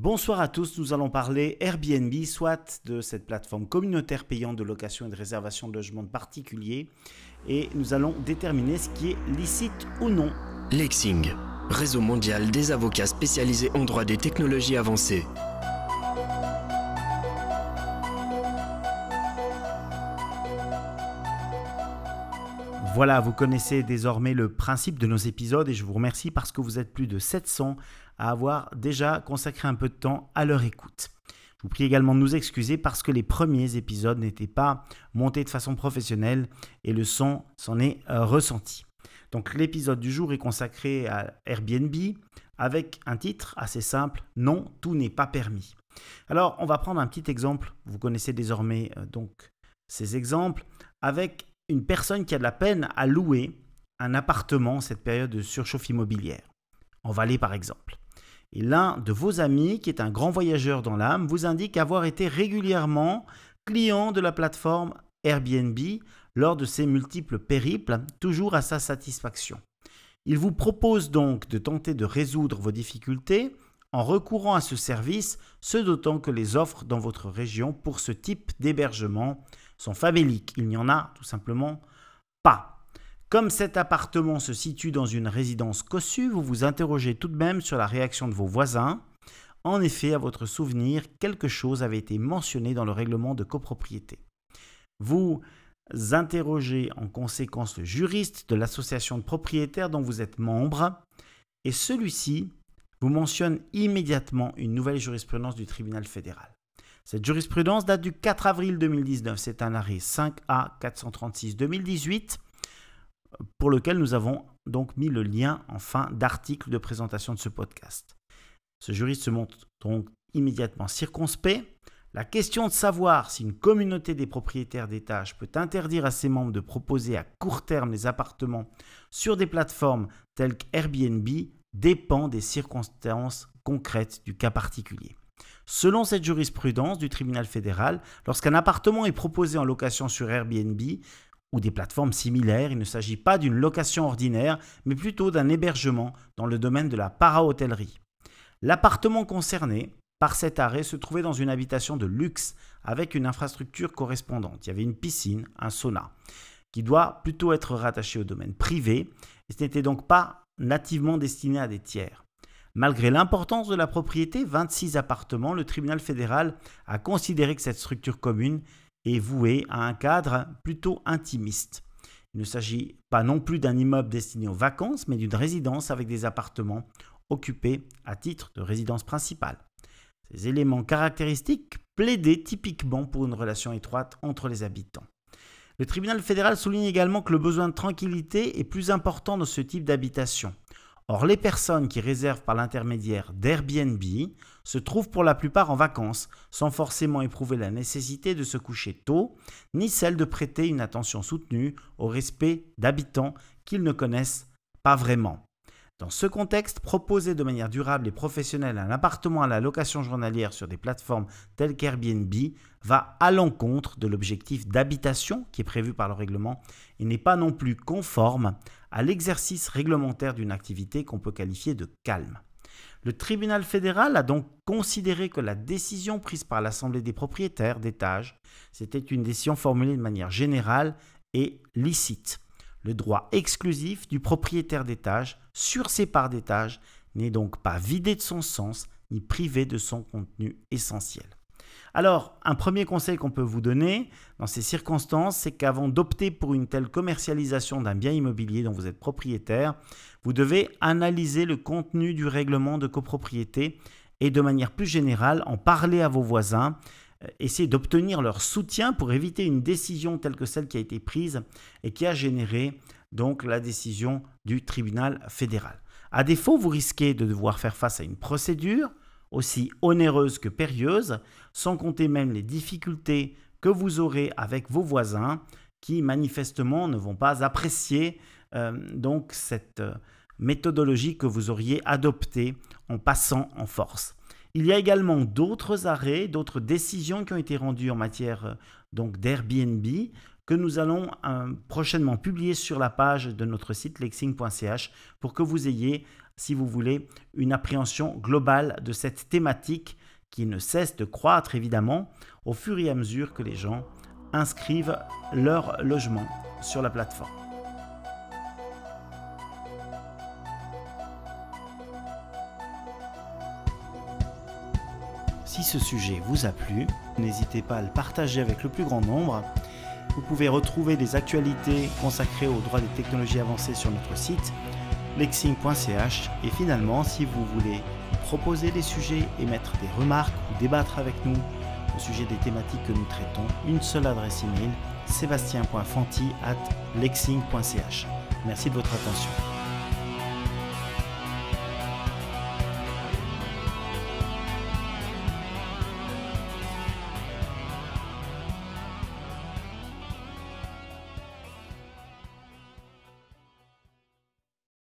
Bonsoir à tous, nous allons parler Airbnb, soit de cette plateforme communautaire payante de location et de réservation de logements de particuliers, et nous allons déterminer ce qui est licite ou non. Lexing, réseau mondial des avocats spécialisés en droit des technologies avancées. Voilà, vous connaissez désormais le principe de nos épisodes et je vous remercie parce que vous êtes plus de 700 à avoir déjà consacré un peu de temps à leur écoute. Je vous prie également de nous excuser parce que les premiers épisodes n'étaient pas montés de façon professionnelle et le son s'en est euh, ressenti. Donc l'épisode du jour est consacré à Airbnb avec un titre assez simple, Non, tout n'est pas permis. Alors on va prendre un petit exemple, vous connaissez désormais euh, donc ces exemples, avec une personne qui a de la peine à louer un appartement en cette période de surchauffe immobilière, en Valais par exemple. Et l'un de vos amis, qui est un grand voyageur dans l'âme, vous indique avoir été régulièrement client de la plateforme Airbnb lors de ses multiples périples, toujours à sa satisfaction. Il vous propose donc de tenter de résoudre vos difficultés en recourant à ce service, ce d'autant que les offres dans votre région pour ce type d'hébergement sont faméliques. Il n'y en a tout simplement pas. Comme cet appartement se situe dans une résidence cossue, vous vous interrogez tout de même sur la réaction de vos voisins. En effet, à votre souvenir, quelque chose avait été mentionné dans le règlement de copropriété. Vous interrogez en conséquence le juriste de l'association de propriétaires dont vous êtes membre, et celui-ci vous mentionne immédiatement une nouvelle jurisprudence du tribunal fédéral. Cette jurisprudence date du 4 avril 2019, c'est un arrêt 5A 436 2018 pour lequel nous avons donc mis le lien en fin d'article de présentation de ce podcast. Ce juriste se montre donc immédiatement circonspect. La question de savoir si une communauté des propriétaires d'étages peut interdire à ses membres de proposer à court terme des appartements sur des plateformes telles qu'Airbnb dépend des circonstances concrètes du cas particulier. Selon cette jurisprudence du tribunal fédéral, lorsqu'un appartement est proposé en location sur Airbnb, ou des plateformes similaires, il ne s'agit pas d'une location ordinaire, mais plutôt d'un hébergement dans le domaine de la para-hôtellerie. L'appartement concerné par cet arrêt se trouvait dans une habitation de luxe avec une infrastructure correspondante. Il y avait une piscine, un sauna, qui doit plutôt être rattaché au domaine privé, et ce n'était donc pas nativement destiné à des tiers. Malgré l'importance de la propriété, 26 appartements, le tribunal fédéral a considéré que cette structure commune est voué à un cadre plutôt intimiste. Il ne s'agit pas non plus d'un immeuble destiné aux vacances, mais d'une résidence avec des appartements occupés à titre de résidence principale. Ces éléments caractéristiques plaidaient typiquement pour une relation étroite entre les habitants. Le tribunal fédéral souligne également que le besoin de tranquillité est plus important dans ce type d'habitation. Or, les personnes qui réservent par l'intermédiaire d'Airbnb se trouvent pour la plupart en vacances, sans forcément éprouver la nécessité de se coucher tôt, ni celle de prêter une attention soutenue au respect d'habitants qu'ils ne connaissent pas vraiment. Dans ce contexte, proposer de manière durable et professionnelle un appartement à la location journalière sur des plateformes telles qu'Airbnb va à l'encontre de l'objectif d'habitation qui est prévu par le règlement et n'est pas non plus conforme à l'exercice réglementaire d'une activité qu'on peut qualifier de calme. Le tribunal fédéral a donc considéré que la décision prise par l'Assemblée des propriétaires d'étages, c'était une décision formulée de manière générale et licite. Le droit exclusif du propriétaire d'étage sur ses parts d'étage n'est donc pas vidé de son sens ni privé de son contenu essentiel. Alors, un premier conseil qu'on peut vous donner dans ces circonstances, c'est qu'avant d'opter pour une telle commercialisation d'un bien immobilier dont vous êtes propriétaire, vous devez analyser le contenu du règlement de copropriété et de manière plus générale en parler à vos voisins, euh, essayer d'obtenir leur soutien pour éviter une décision telle que celle qui a été prise et qui a généré donc la décision du tribunal fédéral. À défaut, vous risquez de devoir faire face à une procédure aussi onéreuse que périlleuse, sans compter même les difficultés que vous aurez avec vos voisins qui manifestement ne vont pas apprécier euh, donc cette euh, méthodologie que vous auriez adoptée en passant en force. Il y a également d'autres arrêts, d'autres décisions qui ont été rendues en matière euh, d'Airbnb que nous allons prochainement publier sur la page de notre site lexing.ch pour que vous ayez si vous voulez, une appréhension globale de cette thématique qui ne cesse de croître évidemment au fur et à mesure que les gens inscrivent leur logement sur la plateforme. Si ce sujet vous a plu, n'hésitez pas à le partager avec le plus grand nombre. Vous pouvez retrouver des actualités consacrées aux droits des technologies avancées sur notre site lexing.ch et finalement si vous voulez proposer des sujets, émettre des remarques ou débattre avec nous au sujet des thématiques que nous traitons, une seule adresse email sébastien.fanti at lexing.ch. Merci de votre attention.